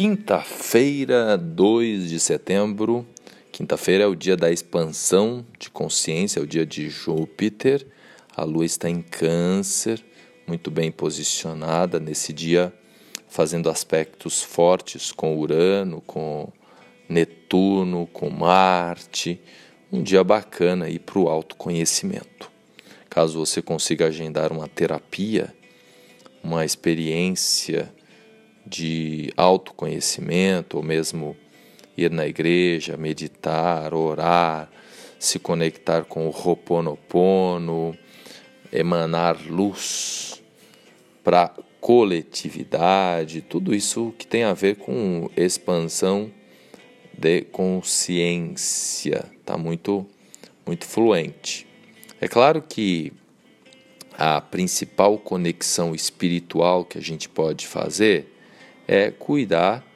Quinta-feira, 2 de setembro. Quinta-feira é o dia da expansão de consciência, é o dia de Júpiter. A lua está em Câncer, muito bem posicionada nesse dia, fazendo aspectos fortes com Urano, com Netuno, com Marte. Um dia bacana aí para o autoconhecimento. Caso você consiga agendar uma terapia, uma experiência de autoconhecimento, ou mesmo ir na igreja, meditar, orar, se conectar com o Ho'oponopono, emanar luz para coletividade, tudo isso que tem a ver com expansão de consciência, tá muito muito fluente. É claro que a principal conexão espiritual que a gente pode fazer é cuidar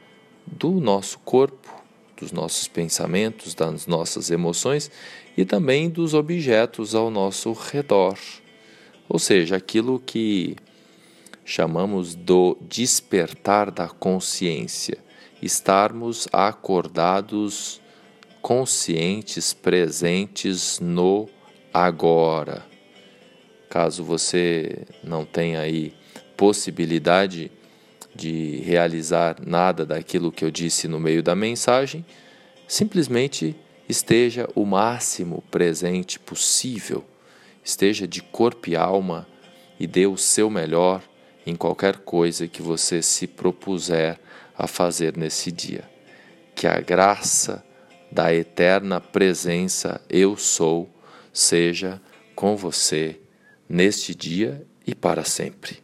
do nosso corpo, dos nossos pensamentos, das nossas emoções e também dos objetos ao nosso redor. Ou seja, aquilo que chamamos do despertar da consciência, estarmos acordados, conscientes, presentes no agora. Caso você não tenha aí possibilidade de realizar nada daquilo que eu disse no meio da mensagem, simplesmente esteja o máximo presente possível, esteja de corpo e alma e dê o seu melhor em qualquer coisa que você se propuser a fazer nesse dia. Que a graça da eterna presença Eu Sou seja com você neste dia e para sempre.